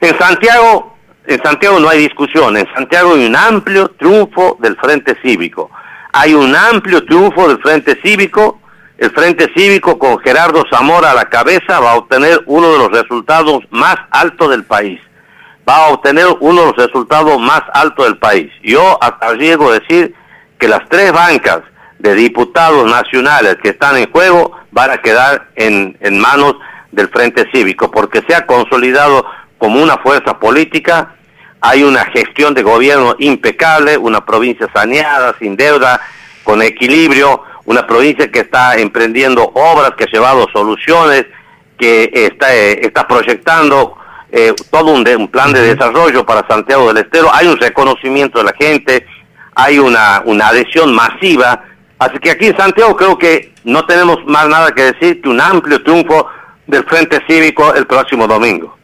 En Santiago, en Santiago no hay discusión, en Santiago hay un amplio triunfo del Frente Cívico. Hay un amplio triunfo del Frente Cívico. El Frente Cívico con Gerardo Zamora a la cabeza va a obtener uno de los resultados más altos del país. Va a obtener uno de los resultados más altos del país. Yo hasta llego a decir que las tres bancas de diputados nacionales que están en juego van a quedar en, en manos del Frente Cívico, porque se ha consolidado como una fuerza política, hay una gestión de gobierno impecable, una provincia saneada, sin deuda, con equilibrio, una provincia que está emprendiendo obras, que ha llevado soluciones, que está, eh, está proyectando eh, todo un, un, plan de desarrollo para Santiago del Estero, hay un reconocimiento de la gente, hay una, una adhesión masiva, así que aquí en Santiago creo que no tenemos más nada que decir que un amplio triunfo del Frente Cívico el próximo domingo.